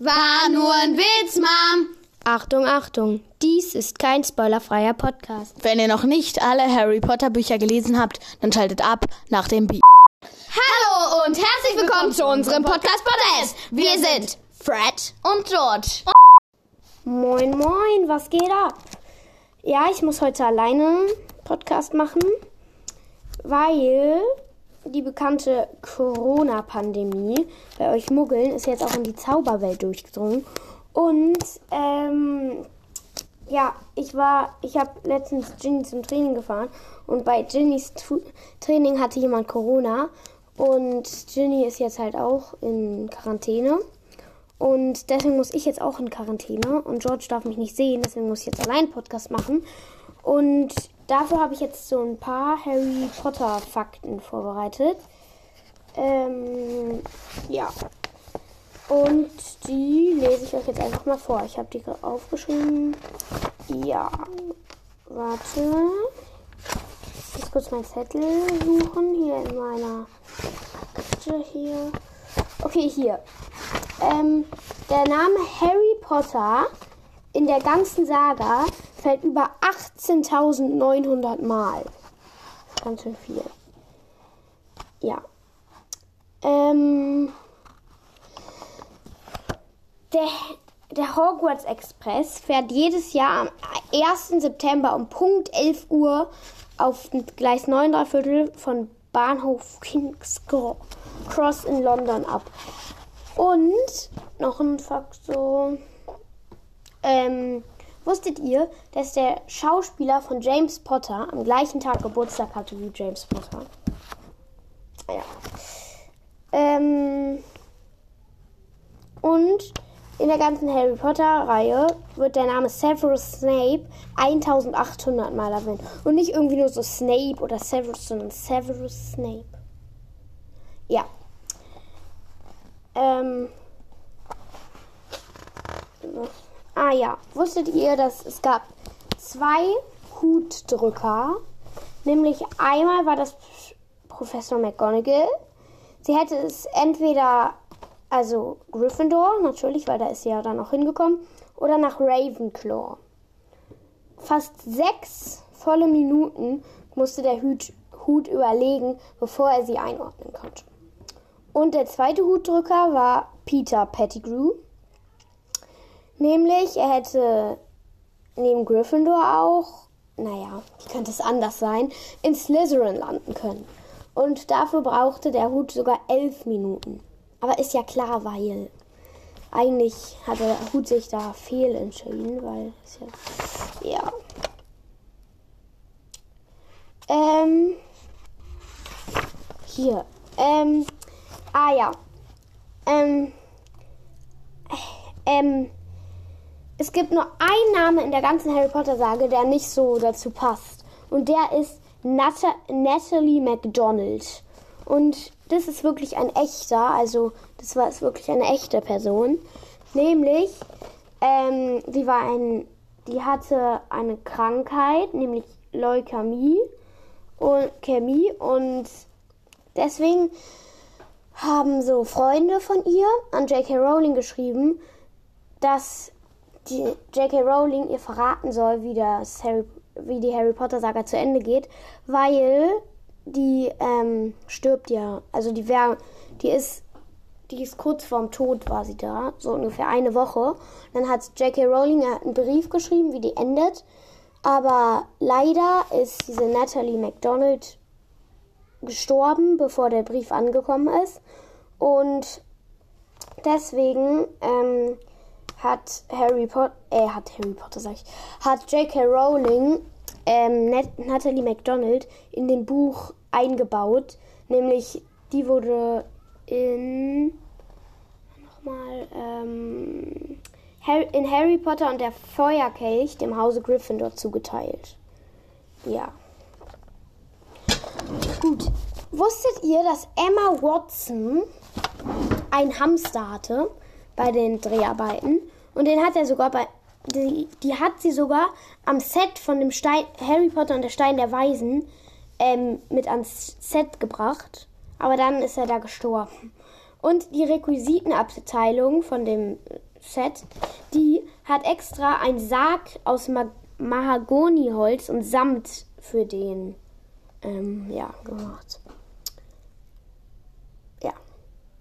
War nur ein Witz, Mom. Achtung, Achtung, dies ist kein spoilerfreier Podcast. Wenn ihr noch nicht alle Harry Potter Bücher gelesen habt, dann schaltet ab nach dem Beat. Hallo und herzlich willkommen zu unserem Podcast Podcast. Wir sind Fred und George. Moin, moin, was geht ab? Ja, ich muss heute alleine Podcast machen, weil die bekannte Corona-Pandemie bei euch Muggeln ist jetzt auch in die Zauberwelt durchgedrungen. Und ähm, ja, ich war, ich habe letztens Ginny zum Training gefahren und bei Ginnys Training hatte jemand Corona und Ginny ist jetzt halt auch in Quarantäne. Und deswegen muss ich jetzt auch in Quarantäne und George darf mich nicht sehen, deswegen muss ich jetzt allein Podcast machen. Und dafür habe ich jetzt so ein paar Harry Potter Fakten vorbereitet. Ähm, ja. Und die lese ich euch jetzt einfach mal vor. Ich habe die aufgeschrieben. Ja. Warte. Ich muss kurz meinen Zettel suchen. Hier in meiner Akte hier. Okay, hier. Ähm, der Name Harry Potter in der ganzen Saga fällt über 18.900 Mal. Ganz schön viel. Ja. Ähm, der, der Hogwarts Express fährt jedes Jahr am 1. September um Punkt 11 Uhr auf Gleis 9 Viertel von Bahnhof King's Cross in London ab. Und noch ein Fakt so. Ähm, wusstet ihr, dass der Schauspieler von James Potter am gleichen Tag Geburtstag hatte wie James Potter? Ja. Ähm, und in der ganzen Harry Potter-Reihe wird der Name Severus Snape 1800 Mal erwähnt. Und nicht irgendwie nur so Snape oder Severus, sondern Severus Snape. Ja. Ähm. Ah ja, wusstet ihr, dass es gab zwei Hutdrücker? Nämlich einmal war das Professor McGonagall. Sie hätte es entweder, also Gryffindor natürlich, weil da ist sie ja dann auch hingekommen, oder nach Ravenclaw. Fast sechs volle Minuten musste der Hut, Hut überlegen, bevor er sie einordnen konnte. Und der zweite Hutdrücker war Peter Pettigrew. Nämlich, er hätte neben Gryffindor auch, naja, wie könnte es anders sein, in Slytherin landen können. Und dafür brauchte der Hut sogar elf Minuten. Aber ist ja klar, weil eigentlich hat der Hut sich da fehlentschieden, weil es ja. Ja. Ähm. Hier. Ähm. Ah ja. Ähm. Ähm. Es gibt nur einen Name in der ganzen Harry Potter-Sage, der nicht so dazu passt. Und der ist Nat Natalie MacDonald. Und das ist wirklich ein echter, also das war ist wirklich eine echte Person. Nämlich, ähm, die war ein, die hatte eine Krankheit, nämlich Leukämie und Chemie und deswegen haben so Freunde von ihr an J.K. Rowling geschrieben, dass J.K. Rowling ihr verraten soll, wie, das Harry, wie die Harry Potter Saga zu Ende geht, weil die ähm, stirbt ja. Also die wäre, die ist, die ist kurz vorm Tod war sie da, so ungefähr eine Woche. Dann hat J.K. Rowling einen Brief geschrieben, wie die endet. Aber leider ist diese Natalie MacDonald gestorben, bevor der Brief angekommen ist. Und deswegen ähm, hat Harry Potter, äh, hat Harry Potter, sag ich, hat J.K. Rowling ähm, Nat Natalie MacDonald in dem Buch eingebaut. Nämlich, die wurde in, nochmal, ähm, Harry, in Harry Potter und der Feuerkelch dem Hause Gryffindor zugeteilt. Ja. Gut. Wusstet ihr, dass Emma Watson einen Hamster hatte bei den Dreharbeiten? Und den hat er sogar bei. Die, die hat sie sogar am Set von dem Stein, Harry Potter und der Stein der Weisen ähm, mit ans Set gebracht. Aber dann ist er da gestorben. Und die Requisitenabteilung von dem Set. Die hat extra einen Sarg aus Ma Mahagoniholz und Samt für den ähm, ja, gemacht. Ja,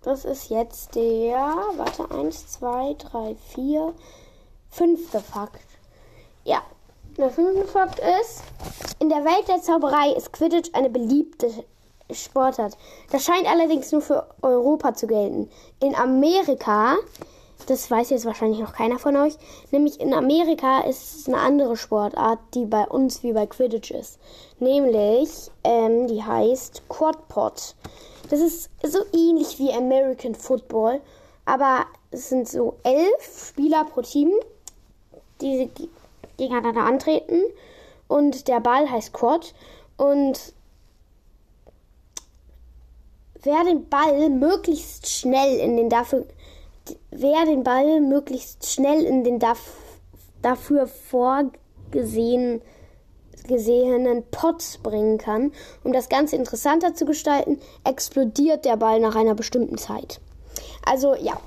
das ist jetzt der, warte, eins, zwei, drei, vier, fünfte Fakt. Ja, der fünfte Fakt ist, in der Welt der Zauberei ist Quidditch eine beliebte Sportart. Das scheint allerdings nur für Europa zu gelten. In Amerika, das weiß jetzt wahrscheinlich noch keiner von euch, nämlich in Amerika ist es eine andere Sportart, die bei uns wie bei Quidditch ist. Nämlich, ähm, die heißt Quadpot. Das ist so ähnlich wie American Football, aber es sind so elf Spieler pro Team, die gegeneinander antreten. Und der Ball heißt Quad. Und wer den Ball möglichst schnell in den dafür wer den Ball möglichst schnell in den dafür vorgesehenen gesehenen Pot bringen kann. Um das Ganze interessanter zu gestalten, explodiert der Ball nach einer bestimmten Zeit. Also ja,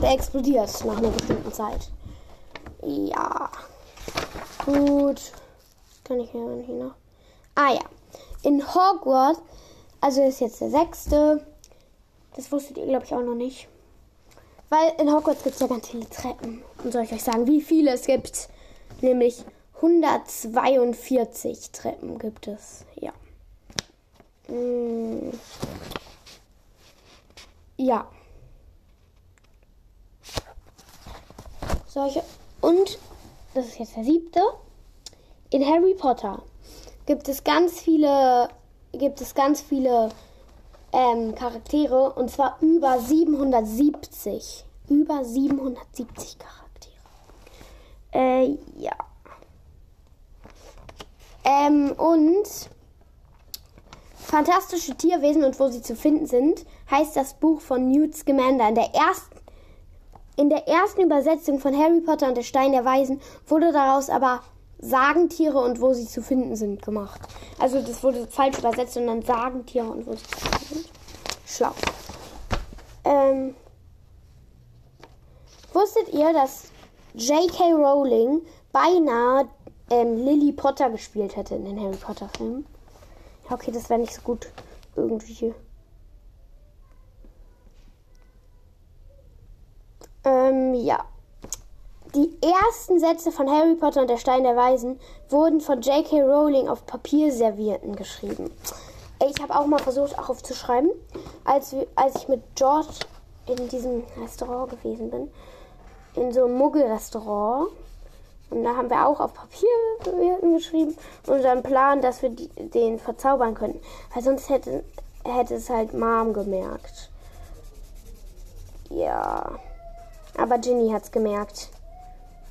der explodiert nach einer bestimmten Zeit. Ja. Gut. Kann ich nicht noch. Ah ja. In Hogwarts also ist jetzt der sechste. Das wusstet ihr, glaube ich, auch noch nicht. Weil in Hogwarts gibt es ja ganz viele Treppen. Und soll ich euch sagen, wie viele es gibt? Nämlich 142 Treppen gibt es. Ja. Hm. Ja. Solche. Und, das ist jetzt der siebte. In Harry Potter gibt es ganz viele gibt es ganz viele ähm, Charaktere und zwar über 770. Über 770 Charaktere. Äh, ja. Ähm, und Fantastische Tierwesen und wo sie zu finden sind, heißt das Buch von Newt Scamander. In der ersten, in der ersten Übersetzung von Harry Potter und der Stein der Weisen wurde daraus aber Sagentiere und wo sie zu finden sind gemacht. Also das wurde falsch übersetzt, sondern Sagentiere und wo sie zu finden sind. Schlau. Ähm, wusstet ihr, dass J.K. Rowling beinahe ähm, Lily Potter gespielt hätte in den Harry Potter Filmen? Ja, okay, das wäre nicht so gut irgendwie. Ähm, ja. Die ersten Sätze von Harry Potter und der Stein der Weisen wurden von J.K. Rowling auf Papierservierten geschrieben. Ich habe auch mal versucht, auch aufzuschreiben, als, als ich mit George in diesem Restaurant gewesen bin. In so einem Muggelrestaurant. Und da haben wir auch auf Papierservierten geschrieben und unseren Plan, dass wir die, den verzaubern könnten. Weil sonst hätte, hätte es halt Mom gemerkt. Ja. Aber Ginny hat's gemerkt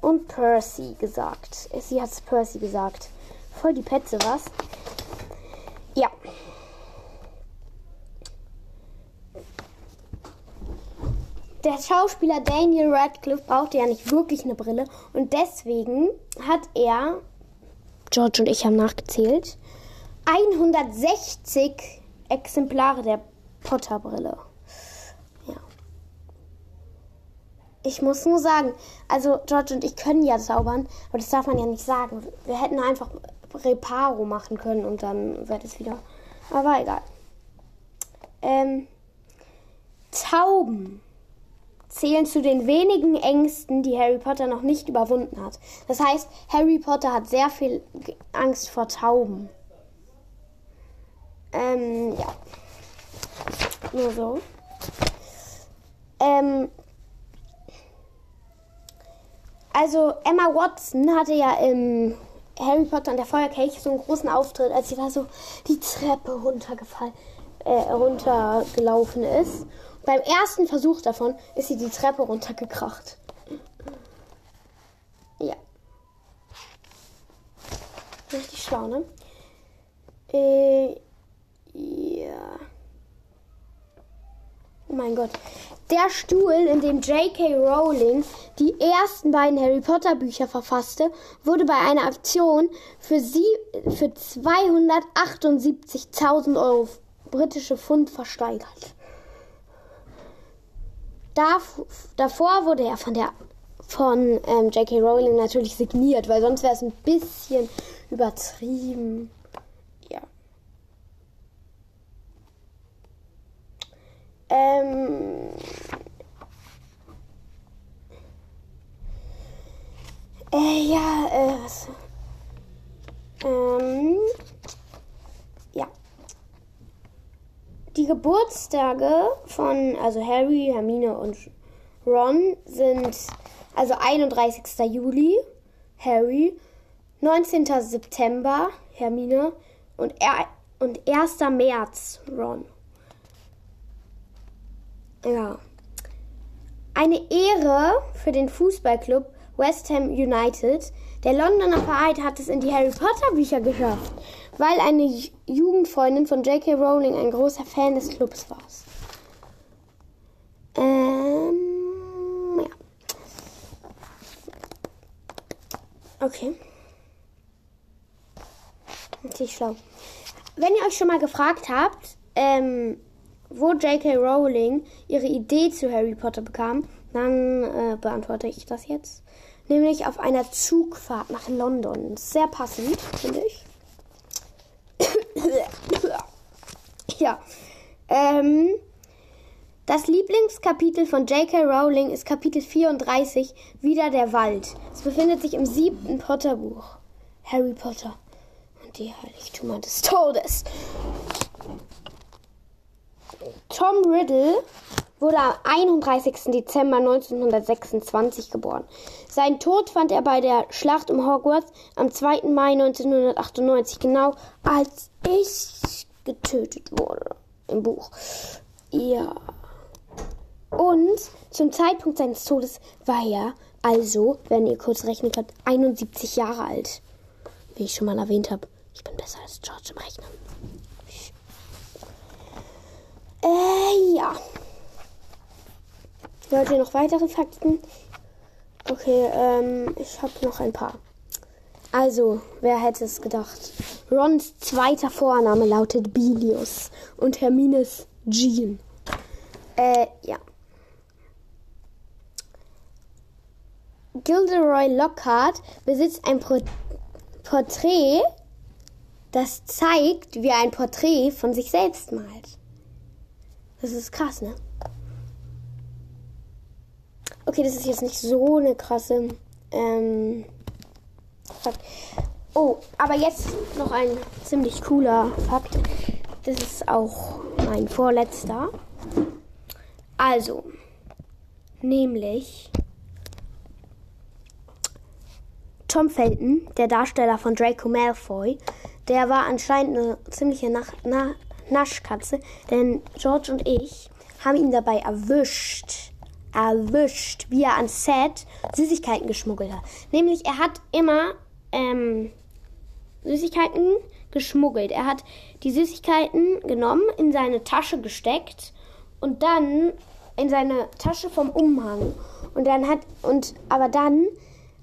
und Percy gesagt. Sie hat Percy gesagt. Voll die Petze, was? Ja. Der Schauspieler Daniel Radcliffe brauchte ja nicht wirklich eine Brille und deswegen hat er, George und ich haben nachgezählt, 160 Exemplare der Potter-Brille. Ich muss nur sagen, also George und ich können ja zaubern, aber das darf man ja nicht sagen. Wir hätten einfach Reparo machen können und dann wäre es wieder. Aber egal. Ähm, Tauben zählen zu den wenigen Ängsten, die Harry Potter noch nicht überwunden hat. Das heißt, Harry Potter hat sehr viel Angst vor Tauben. Ähm, ja. Nur so. Ähm, also Emma Watson hatte ja im Harry Potter und der Feuerkelch so einen großen Auftritt, als sie da so die Treppe runtergefallen, äh, runtergelaufen ist. beim ersten Versuch davon ist sie die Treppe runtergekracht. Ja. Richtig schlau, ne? Äh, ja. Oh mein Gott. Der Stuhl, in dem J.K. Rowling die ersten beiden Harry Potter Bücher verfasste, wurde bei einer Aktion für, sie, für 278.000 Euro britische Pfund versteigert. dav davor wurde er von der von ähm, J.K. Rowling natürlich signiert, weil sonst wäre es ein bisschen übertrieben. Ähm, äh, ja, äh, was? Ähm, ja. Die Geburtstage von, also Harry, Hermine und Ron sind also 31. Juli, Harry, 19. September, Hermine und, er, und 1. März, Ron. Ja. Eine Ehre für den Fußballclub West Ham United. Der Londoner Verein hat es in die Harry Potter Bücher geschafft, weil eine Jugendfreundin von J.K. Rowling ein großer Fan des Clubs war. Ähm, ja. Okay. Richtig schlau. Wenn ihr euch schon mal gefragt habt, ähm, wo J.K. Rowling ihre Idee zu Harry Potter bekam, dann äh, beantworte ich das jetzt. Nämlich auf einer Zugfahrt nach London. Sehr passend, finde ich. ja. Ähm, das Lieblingskapitel von J.K. Rowling ist Kapitel 34, Wieder der Wald. Es befindet sich im siebten Potter-Buch. Harry Potter und die Heiligtümer des Todes. Tom Riddle wurde am 31. Dezember 1926 geboren. Seinen Tod fand er bei der Schlacht um Hogwarts am 2. Mai 1998, genau als ich getötet wurde im Buch. Ja. Und zum Zeitpunkt seines Todes war er, also, wenn ihr kurz rechnen könnt, 71 Jahre alt. Wie ich schon mal erwähnt habe, ich bin besser als George im Rechnen. Äh, ja. Wollt ihr noch weitere Fakten? Okay, ähm, ich habe noch ein paar. Also, wer hätte es gedacht? Rons zweiter Vorname lautet Bilius und Hermines Jean. Äh, ja. Gilderoy Lockhart besitzt ein Pro Porträt, das zeigt, wie er ein Porträt von sich selbst malt. Das ist krass, ne? Okay, das ist jetzt nicht so eine krasse. Ähm, Fakt. Oh, aber jetzt noch ein ziemlich cooler Fakt. Das ist auch mein vorletzter. Also, nämlich Tom Felton, der Darsteller von Draco Malfoy, der war anscheinend eine ziemliche Nach Na Naschkatze, denn George und ich haben ihn dabei erwischt, erwischt, wie er ans Set Süßigkeiten geschmuggelt hat. Nämlich, er hat immer ähm, Süßigkeiten geschmuggelt. Er hat die Süßigkeiten genommen, in seine Tasche gesteckt und dann in seine Tasche vom Umhang. Und dann hat, und, aber dann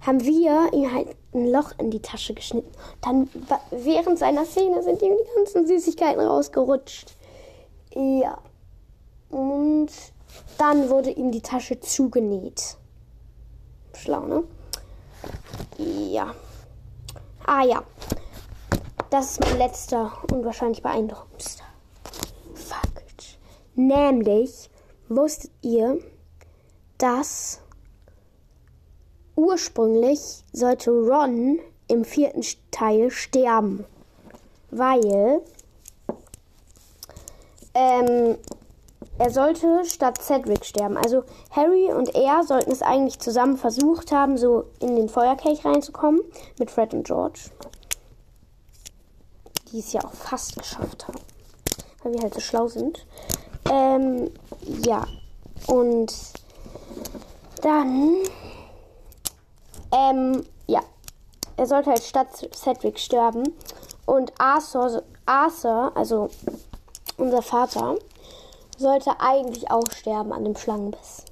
haben wir ihm halt ein Loch in die Tasche geschnitten. Dann, während seiner Szene sind ihm die ganzen Süßigkeiten rausgerutscht. Ja. Und dann wurde ihm die Tasche zugenäht. Schlau, ne? Ja. Ah ja. Das ist mein letzter und wahrscheinlich beeindruckendster Fakt. Nämlich, wusstet ihr, dass ursprünglich sollte Ron im vierten Teil sterben, weil ähm, er sollte statt Cedric sterben. Also Harry und er sollten es eigentlich zusammen versucht haben, so in den Feuerkelch reinzukommen mit Fred und George. Die es ja auch fast geschafft haben, weil wir halt so schlau sind. Ähm, ja. Und dann ähm, ja. Er sollte halt statt Cedric sterben. Und Arthur, Arthur, also unser Vater, sollte eigentlich auch sterben an dem Schlangenbiss.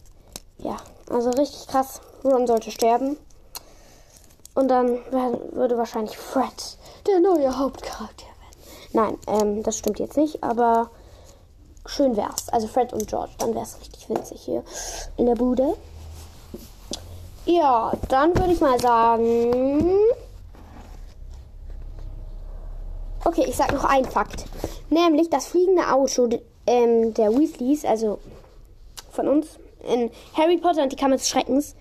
Ja, also richtig krass. Ron sollte sterben. Und dann würde wahrscheinlich Fred der neue Hauptcharakter werden. Nein, ähm, das stimmt jetzt nicht, aber schön wär's. Also Fred und George, dann wär's richtig witzig hier in der Bude. Ja, dann würde ich mal sagen. Okay, ich sag noch einen Fakt. Nämlich das fliegende Auto ähm, der Weasleys, also von uns, in Harry Potter und die Kammer des Schreckens,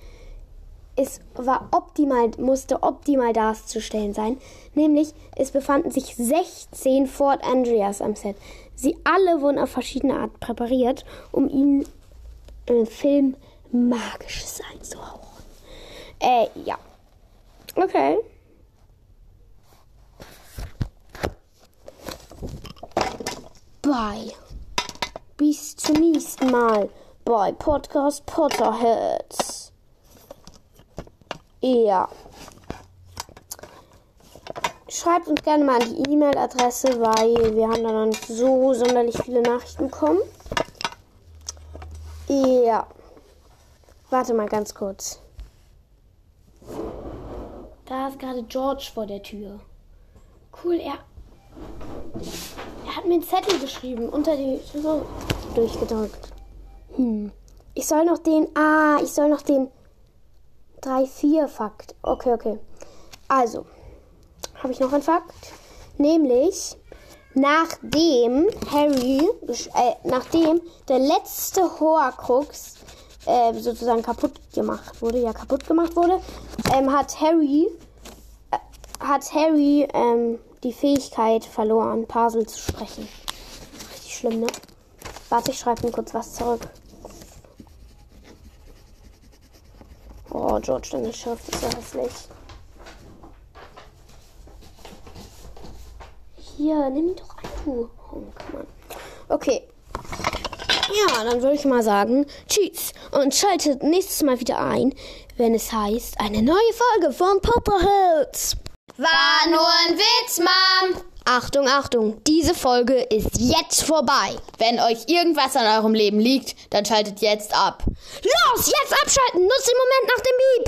es war optimal, musste optimal darzustellen sein. Nämlich, es befanden sich 16 Fort Andreas am Set. Sie alle wurden auf verschiedene Art präpariert, um ihnen im Film magisches einzuhauchen. Äh, ja. Okay. Bye. Bis zum nächsten Mal bei Podcast Potterheads. Ja. Schreibt uns gerne mal an die E-Mail-Adresse, weil wir haben da noch nicht so sonderlich viele Nachrichten bekommen. Ja. Warte mal ganz kurz. Da ist gerade George vor der Tür. Cool, er. Er hat mir einen Zettel geschrieben, unter die Tür durchgedrückt. Hm. Ich soll noch den. Ah, ich soll noch den 3-4-Fakt. Okay, okay. Also, habe ich noch einen Fakt? Nämlich, nachdem Harry, äh, nachdem der letzte Horcrux äh, sozusagen kaputt gemacht wurde, ja kaputt gemacht wurde, ähm, hat Harry, äh, hat Harry ähm, die Fähigkeit verloren, Parsel zu sprechen. Richtig schlimm, ne? Warte, ich schreibe ihm kurz was zurück. Oh, George, deine Schrift ist ja hässlich. Hier, nimm doch ein, du Honk, Okay. Ja, dann würde ich mal sagen, tschüss und schaltet nächstes Mal wieder ein, wenn es heißt, eine neue Folge von Potterheads. War nur ein Witz, Mom. Achtung, Achtung, diese Folge ist jetzt vorbei. Wenn euch irgendwas an eurem Leben liegt, dann schaltet jetzt ab. Los, jetzt abschalten, nutzt den Moment nach dem Beep.